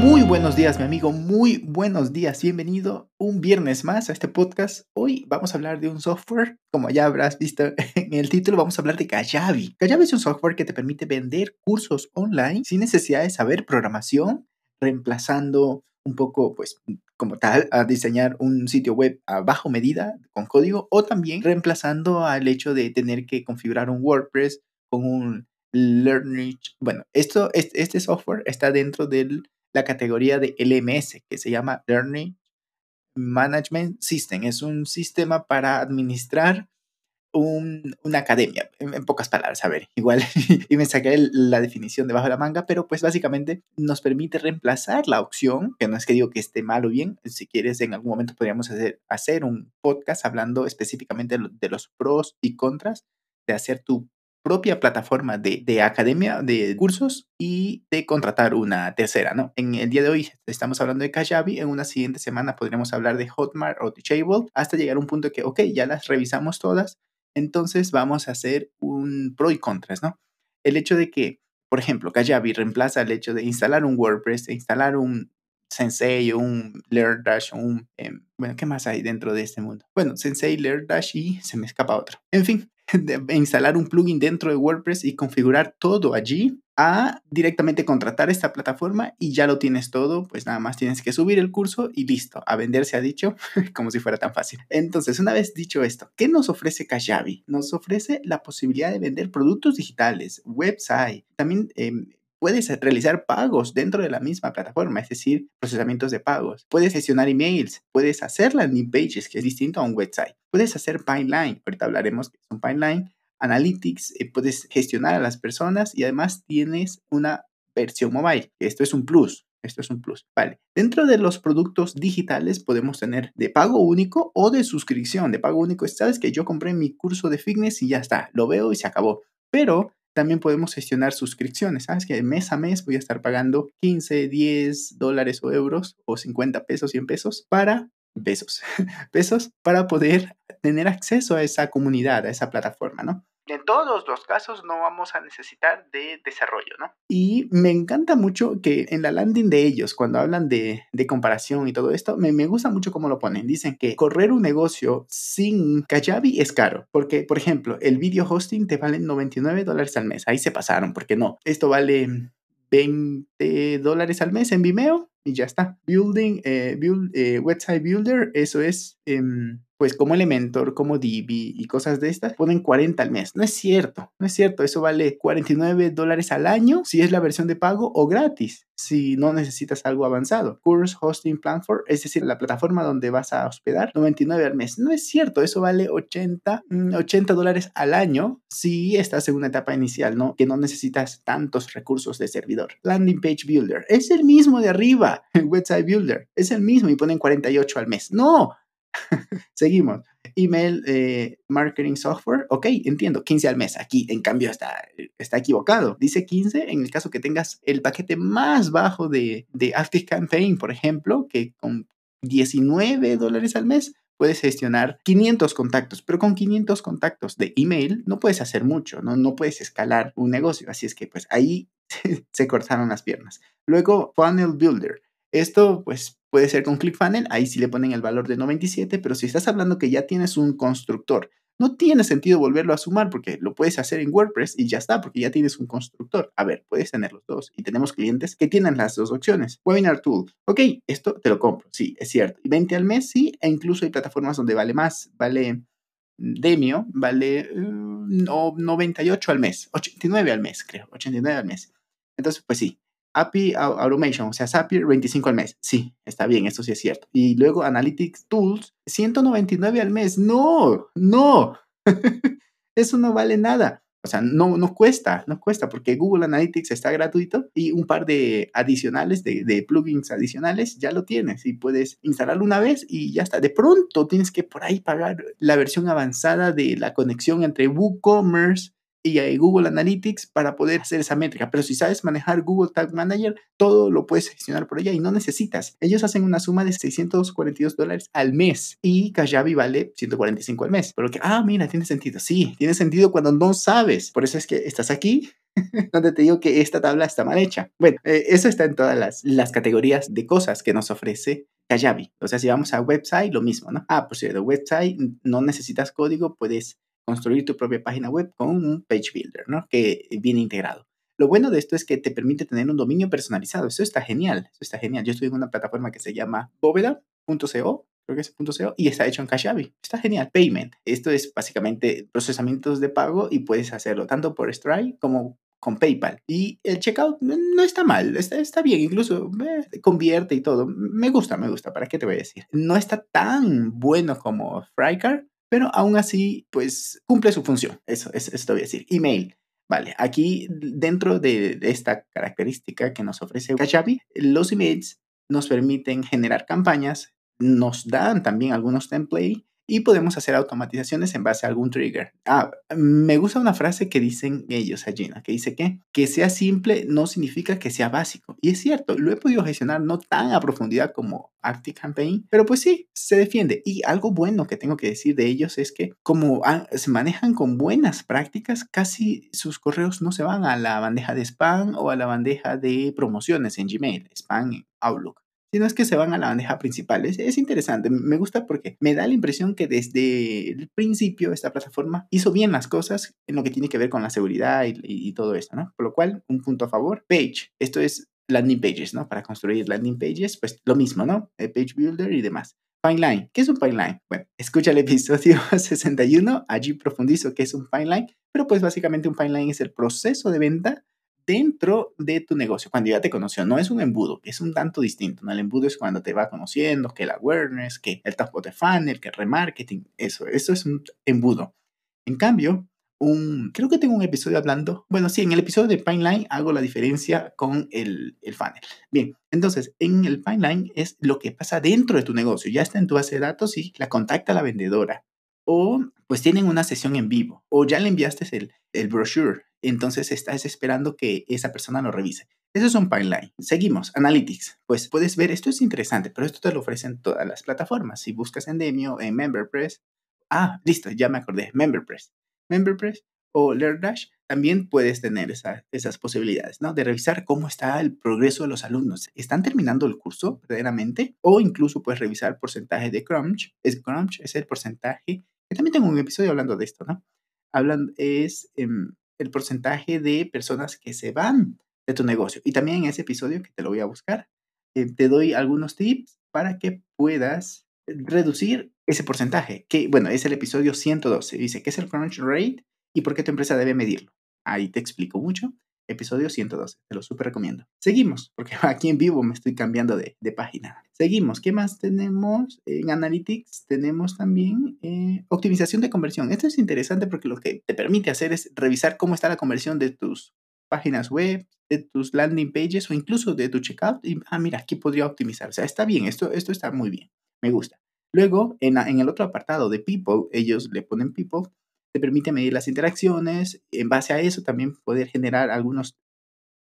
Muy buenos días, mi amigo. Muy buenos días. Bienvenido un viernes más a este podcast. Hoy vamos a hablar de un software, como ya habrás visto en el título, vamos a hablar de Kajabi. Kajabi es un software que te permite vender cursos online sin necesidad de saber programación, reemplazando un poco, pues, como tal, a diseñar un sitio web a bajo medida con código o también reemplazando al hecho de tener que configurar un WordPress con un Learning. Bueno, esto, este software está dentro del la categoría de LMS, que se llama Learning Management System. Es un sistema para administrar una academia, en, pocas palabras, a ver, igual, y me saqué la definición debajo de la manga, pero pues básicamente nos permite reemplazar la opción, que no es que digo que esté mal o bien, si quieres en algún momento podríamos hacer, hacer un podcast hablando específicamente de los pros y contras de hacer tu propia plataforma de, academia, de cursos y de contratar una tercera, ¿no? En el día de hoy estamos hablando de Kajabi, en una siguiente semana podremos hablar de Hotmart o Teachable, hasta llegar a un punto que, ok, ya las revisamos todas, entonces vamos a hacer un pro y contras, ¿no? El hecho de que, por ejemplo, Kajabi reemplaza el hecho de instalar un WordPress, instalar un Sensei, un LearnDash, un... Em, bueno, ¿qué más hay dentro de este mundo? Bueno, Sensei, LearnDash y se me escapa otro. En fin, de instalar un plugin dentro de WordPress y configurar todo allí a directamente contratar esta plataforma y ya lo tienes todo, pues nada más tienes que subir el curso y listo, a vender se ha dicho, como si fuera tan fácil. Entonces, una vez dicho esto, ¿qué nos ofrece Kajabi? Nos ofrece la posibilidad de vender productos digitales, website, también em, Puedes realizar pagos dentro de la misma plataforma, es decir, procesamientos de pagos. Puedes gestionar emails, puedes hacer landing pages, que es distinto a un website. Puedes hacer pipeline, ahorita hablaremos que es un pipeline, analytics, eh, puedes gestionar a las personas y además tienes una versión mobile. Esto es un plus. Esto es un plus. Vale. Dentro de los productos digitales podemos tener de pago único o de suscripción. De pago único, sabes que yo compré mi curso de fitness y ya está. Lo veo y se acabó. Pero también podemos gestionar suscripciones. Sabes que mes a mes voy a estar pagando 15, 10 dólares o euros o 50 pesos, 100 pesos para pesos, pesos para poder tener acceso a esa comunidad, a esa plataforma, ¿no? En todos los casos no vamos a necesitar de desarrollo, ¿no? Y me encanta mucho que en la landing de ellos, cuando hablan de, comparación y todo esto, me, me, gusta mucho cómo lo ponen. Dicen que correr un negocio sin Kajabi es caro, porque, por ejemplo, el video hosting te vale 99 dólares al mes. Ahí se pasaron, porque no. Esto vale 20 dólares al mes en Vimeo y ya está. Building, eh, eh, website builder, eso es... Em, pues como Elementor, como Divi y cosas de estas, ponen 40 al mes. No es cierto, no es cierto. Eso vale 49 dólares al año si es la versión de pago o gratis si no necesitas algo avanzado. Course Hosting Platform, es decir, la plataforma donde vas a hospedar, 99 al mes. No es cierto, eso vale 80, 80 mm, dólares al año si estás en una etapa inicial, ¿no? Que no necesitas tantos recursos de servidor. Landing Page Builder, es el mismo de arriba, Website Builder, es el mismo y ponen 48 al mes. No, Seguimos. Email eh, marketing software. Ok, entiendo. 15 al mes. Aquí, en cambio, está, está equivocado. Dice 15 en el caso que tengas el paquete más bajo de, de Active Campaign, por ejemplo, que con 19 dólares al mes puedes gestionar 500 contactos, pero con 500 contactos de email no puedes hacer mucho, no, no puedes escalar un negocio. Así es que pues ahí se cortaron las piernas. Luego, Funnel Builder. Esto pues Puede ser con ClickFunnels, ahí sí le ponen el valor de 97, pero si estás hablando que ya tienes un constructor, no tiene sentido volverlo a sumar porque lo puedes hacer en WordPress y ya está, porque ya tienes un constructor. A ver, puedes tener los dos y tenemos clientes que tienen las dos opciones. Webinar Tool, ok, esto te lo compro, sí, es cierto. Y 20 al mes, sí, e incluso hay plataformas donde vale más, vale Demio, vale 98 uh, al mes, 89 al mes, creo, 89 al mes. Entonces, pues sí, API Automation, o sea, Zapier 25 al mes. Sí, está bien, eso sí es cierto. Y luego Analytics Tools, 199 al mes. No, no. eso no vale nada. O sea, no, no cuesta, no cuesta, porque Google Analytics está gratuito y un par de adicionales, de, de, plugins adicionales, ya lo tienes y puedes instalarlo una vez y ya está. De pronto tienes que por ahí pagar la versión avanzada de la conexión entre WooCommerce y hay Google Analytics para poder hacer esa métrica. Pero si sabes manejar Google Tag Manager, todo lo puedes gestionar por allá y no necesitas. Ellos hacen una suma de 642 dólares al mes y Kajabi vale 145 al mes. Pero que, ah, mira, tiene sentido. Sí, tiene sentido cuando no sabes. Por eso es que estás aquí donde te digo que esta tabla está mal hecha. Bueno, eh, eso está en todas las, las categorías de cosas que nos ofrece Kajabi. O sea, si vamos a website, lo mismo, ¿no? Ah, por cierto, website no necesitas código, puedes construir tu propia página web con un page builder, ¿no? Que viene integrado. Lo bueno de esto es que te permite tener un dominio personalizado. Eso está genial. Eso está genial. Yo estoy en una plataforma que se llama bóveda.co creo que es .co, y está hecho en Kajabi. Está genial. Payment. Esto es básicamente procesamientos de pago y puedes hacerlo tanto por Stripe como con PayPal. Y el checkout no está mal, está, está bien, incluso eh, convierte y todo. Me gusta, me gusta, ¿para qué te voy a decir? No está tan bueno como Frycar, pero aún así, pues cumple su función. Eso, eso, voy a decir. Email. Vale, aquí dentro de esta característica que nos ofrece Kajabi, los emails nos permiten generar campañas, nos dan también algunos templates y podemos hacer automatizaciones en base a algún trigger. Ah, me gusta una frase que dicen ellos allí, que dice que que sea simple no significa que sea básico. Y es cierto, lo he podido gestionar no tan a profundidad como Arctic Campaign, pero pues sí, se defiende. Y algo bueno que tengo que decir de ellos es que como se manejan con buenas prácticas, casi sus correos no se van a la bandeja de spam o a la bandeja de promociones en Gmail, spam Outlook sino es que se van a la bandeja principal. Es, interesante, me gusta porque me da la impresión que desde el principio esta plataforma hizo bien las cosas en lo que tiene que ver con la seguridad y, todo eso, ¿no? Por lo cual, un punto a favor. Page, esto es landing pages, ¿no? Para construir landing pages, pues lo mismo, ¿no? El page Builder y demás. Pipeline, ¿qué es un pipeline? Bueno, escucha el episodio 61, allí profundizo qué es un pipeline, pero pues básicamente un pipeline es el proceso de venta dentro de tu negocio, cuando ya te conoció. No es un embudo, es un tanto distinto. ¿no? El embudo es cuando te va conociendo, que el awareness, que el top de funnel, que el remarketing, eso, eso es un embudo. En cambio, un, creo que tengo un episodio hablando, bueno, sí, en el episodio de Pipeline hago la diferencia con el, el funnel. Bien, entonces, en el Pipeline es lo que pasa dentro de tu negocio. Ya está en tu base de datos y la contacta la vendedora. O pues tienen una sesión en vivo. O ya le enviaste el, el brochure entonces estás esperando que esa persona lo revise. Eso es un pipeline. Seguimos, Analytics. Pues puedes ver, esto es interesante, pero esto te lo ofrecen todas las plataformas. Si buscas en Demio, en MemberPress, ah, listo, ya me acordé, MemberPress. MemberPress o LearnDash, también puedes tener esas posibilidades, ¿no? De revisar cómo está el progreso de los alumnos. ¿Están terminando el curso verdaderamente? O incluso puedes revisar porcentaje de Crunch. Es Crunch es el porcentaje, que también tengo un episodio hablando de esto, ¿no? Hablan, es... Em, el porcentaje de personas que se van de tu negocio. Y también en ese episodio, que te lo voy a buscar, eh, te doy algunos tips para que puedas reducir ese porcentaje, que bueno, es el episodio 112. Dice, ¿qué es el crunch rate y por qué tu empresa debe medirlo? Ahí te explico mucho episodio 112. Te lo súper recomiendo. Seguimos, porque aquí en vivo me estoy cambiando de, página. Seguimos. ¿Qué más tenemos? En Analytics tenemos también eh, optimización de conversión. Esto es interesante porque lo que te permite hacer es revisar cómo está la conversión de tus páginas web, de tus landing pages o incluso de tu checkout. Y, ah, mira, aquí podría optimizar. O sea, está bien, esto, esto está muy bien. Me gusta. Luego, en el otro apartado de People, ellos le ponen People te permite medir las interacciones, en base a eso también poder generar algunos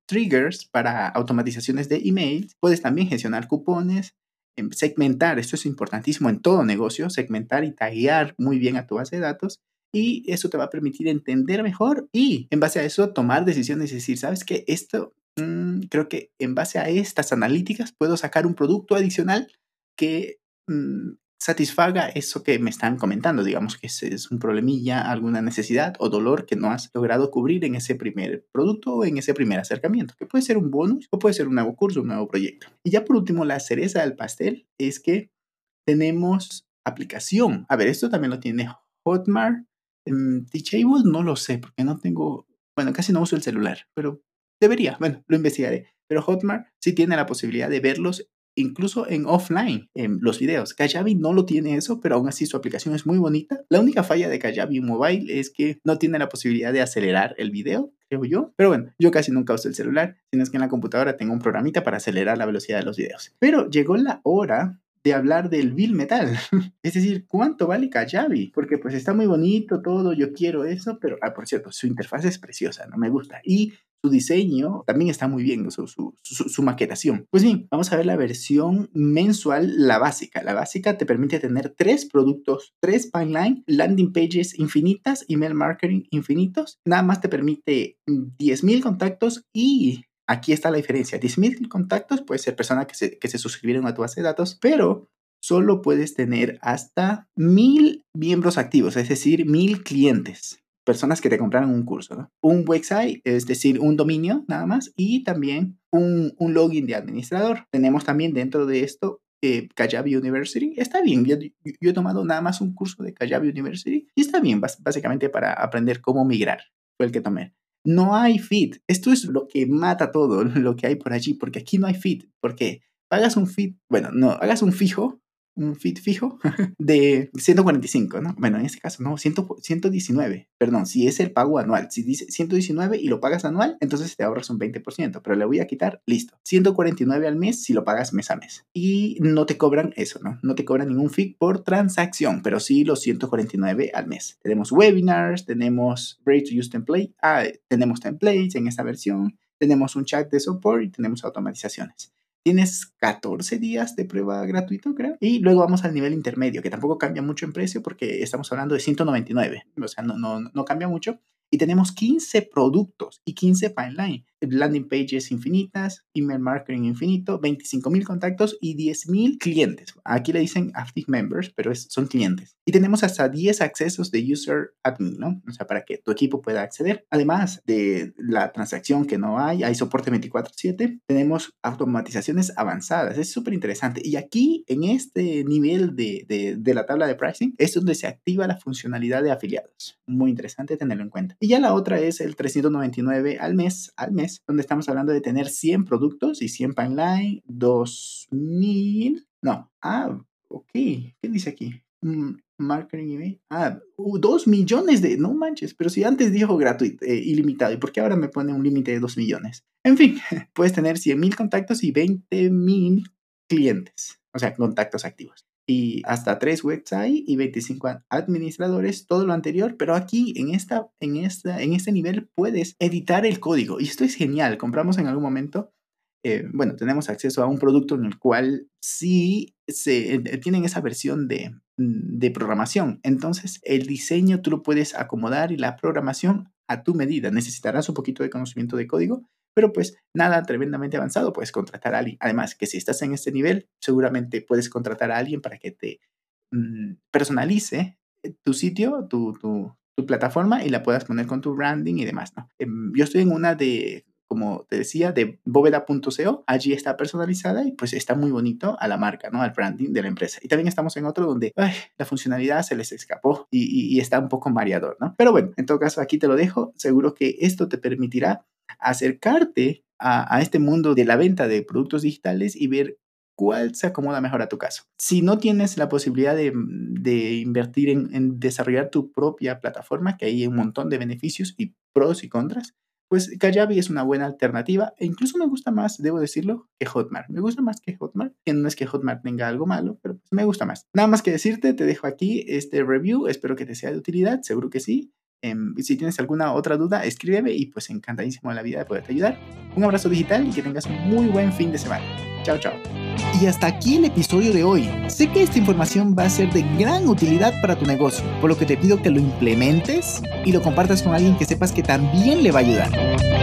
triggers para automatizaciones de emails, puedes también gestionar cupones, em, segmentar, esto es importantísimo en todo negocio, segmentar y taguear muy bien a tu base de datos y eso te va a permitir entender mejor y en base a eso tomar decisiones y decir, ¿sabes qué? Esto mm, creo que en base a estas analíticas puedo sacar un producto adicional que mm, satisfaga eso que me están comentando, digamos que es, un problemilla, alguna necesidad o dolor que no has logrado cubrir en ese primer producto o en ese primer acercamiento, que puede ser un bonus o puede ser un nuevo curso, un nuevo proyecto. Y ya por último, la cereza del pastel es que tenemos aplicación. A ver, esto también lo tiene Hotmart. Teachable no lo sé porque no tengo, bueno, casi no uso el celular, pero debería, bueno, lo investigaré. Pero Hotmart sí tiene la posibilidad de verlos incluso en offline, en los videos. Kajabi no lo tiene eso, pero aún así su aplicación es muy bonita. La única falla de Kajabi Mobile es que no tiene la posibilidad de acelerar el video, creo yo. Pero bueno, yo casi nunca uso el celular, sino es que en la computadora tengo un programita para acelerar la velocidad de los videos. Pero llegó la hora de hablar del bill metal. es decir, ¿cuánto vale Kajabi? Porque pues está muy bonito todo, yo quiero eso, pero, ah, por cierto, su interfaz es preciosa, no me gusta. Y su diseño también está muy bien, su, su, maquetación. Pues bien, vamos a ver la versión mensual, la básica. La básica te permite tener tres productos, tres pipeline, landing pages infinitas, email marketing infinitos. Nada más te permite 10.000 contactos y aquí está la diferencia. 10.000 contactos puede ser personas que se, que se suscribieron a tu base de datos, pero solo puedes tener hasta 1.000 miembros activos, es decir, 1.000 clientes personas que te compraron un curso. Un website, es decir, un dominio nada más, y también un, un login de administrador. Tenemos también dentro de esto eh, Kajabi University. Está bien, yo, he tomado nada más un curso de Kajabi University y está bien, básicamente para aprender cómo migrar. Fue el que tomé. No hay feed. Esto es lo que mata todo lo que hay por allí, porque aquí no hay feed. Porque pagas un feed, bueno, no, hagas un fijo un feed fijo de 145, ¿no? Bueno, en este caso, no, 100, 119. Perdón, si es el pago anual. Si dice 119 y lo pagas anual, entonces te ahorras un 20%, pero le voy a quitar, listo. 149 al mes si lo pagas mes a mes. Y no te cobran eso, ¿no? No te cobran ningún fee por transacción, pero sí los 149 al mes. Tenemos webinars, tenemos Ready to Use Template, ah, tenemos templates en esta versión, tenemos un chat de support y tenemos automatizaciones. Tienes 14 días de prueba gratuito, creo. Y luego vamos al nivel intermedio, que tampoco cambia mucho en precio porque estamos hablando de 199. O sea, no, no, no cambia mucho. Y tenemos 15 productos y 15 pipeline landing pages infinitas, email marketing infinito, 25 mil contactos y 10 mil clientes. Aquí le dicen active members, pero son clientes. Y tenemos hasta 10 accesos de user admin, ¿no? O sea, para que tu equipo pueda acceder. Además de la transacción que no hay, hay soporte 24/7. Tenemos automatizaciones avanzadas. Es súper interesante. Y aquí, en este nivel de, de, de la tabla de pricing, es donde se activa la funcionalidad de afiliados. Muy interesante tenerlo en cuenta. Y ya la otra es el 399 al mes, al mes donde estamos hablando de tener 100 productos y 100 pipeline, 2000, no, ah, ok, ¿qué dice aquí? Mm, marketing ah, 2 millones de, no manches, pero si antes dijo gratuito, eh, ilimitado, ¿y por qué ahora me pone un límite de 2 millones? En fin, puedes tener 100 mil contactos y 20 mil clientes, o sea, contactos activos y hasta tres websites y 25 administradores, todo lo anterior, pero aquí en, esta, en, esta, en este nivel puedes editar el código y esto es genial. Compramos en algún momento, eh, bueno, tenemos acceso a un producto en el cual sí se, eh, tienen esa versión de, mm, de programación. Entonces, el diseño tú lo puedes acomodar y la programación a tu medida. Necesitarás un poquito de conocimiento de código, pero pues nada tremendamente avanzado, puedes contratar a alguien. Además, que si estás en este nivel, seguramente puedes contratar a alguien para que te mm, personalice eh, tu sitio, tu, tu, plataforma y la puedas poner con tu branding y demás, ¿no? Em, yo estoy en una de como te decía, de bóveda.co. Allí está personalizada y pues está muy bonito a la marca, ¿no? Al branding de la empresa. Y también estamos en otro donde la funcionalidad se les escapó y, está un poco mareador, ¿no? Pero bueno, en todo caso, aquí te lo dejo. Seguro que esto te permitirá acercarte a, este mundo de la venta de productos digitales y ver cuál se acomoda mejor a tu caso. Si no tienes la posibilidad de, invertir en, desarrollar tu propia plataforma, que hay un montón de beneficios y pros y contras, pues Kajabi es una buena alternativa e incluso me gusta más, debo decirlo, que Hotmart. Me gusta más que Hotmart, que no es que Hotmart tenga algo malo, pero pues me gusta más. Nada más que decirte, te dejo aquí este review, espero que te sea de utilidad, seguro que sí. Em, si tienes alguna otra duda, escríbeme y pues encantadísimo de la vida de poderte ayudar. Un abrazo digital y que tengas un muy buen fin de semana. Chao, chao. Y hasta aquí el episodio de hoy. Sé que esta información va a ser de gran utilidad para tu negocio, por lo que te pido que lo implementes y lo compartas con alguien que sepas que también le va a ayudar.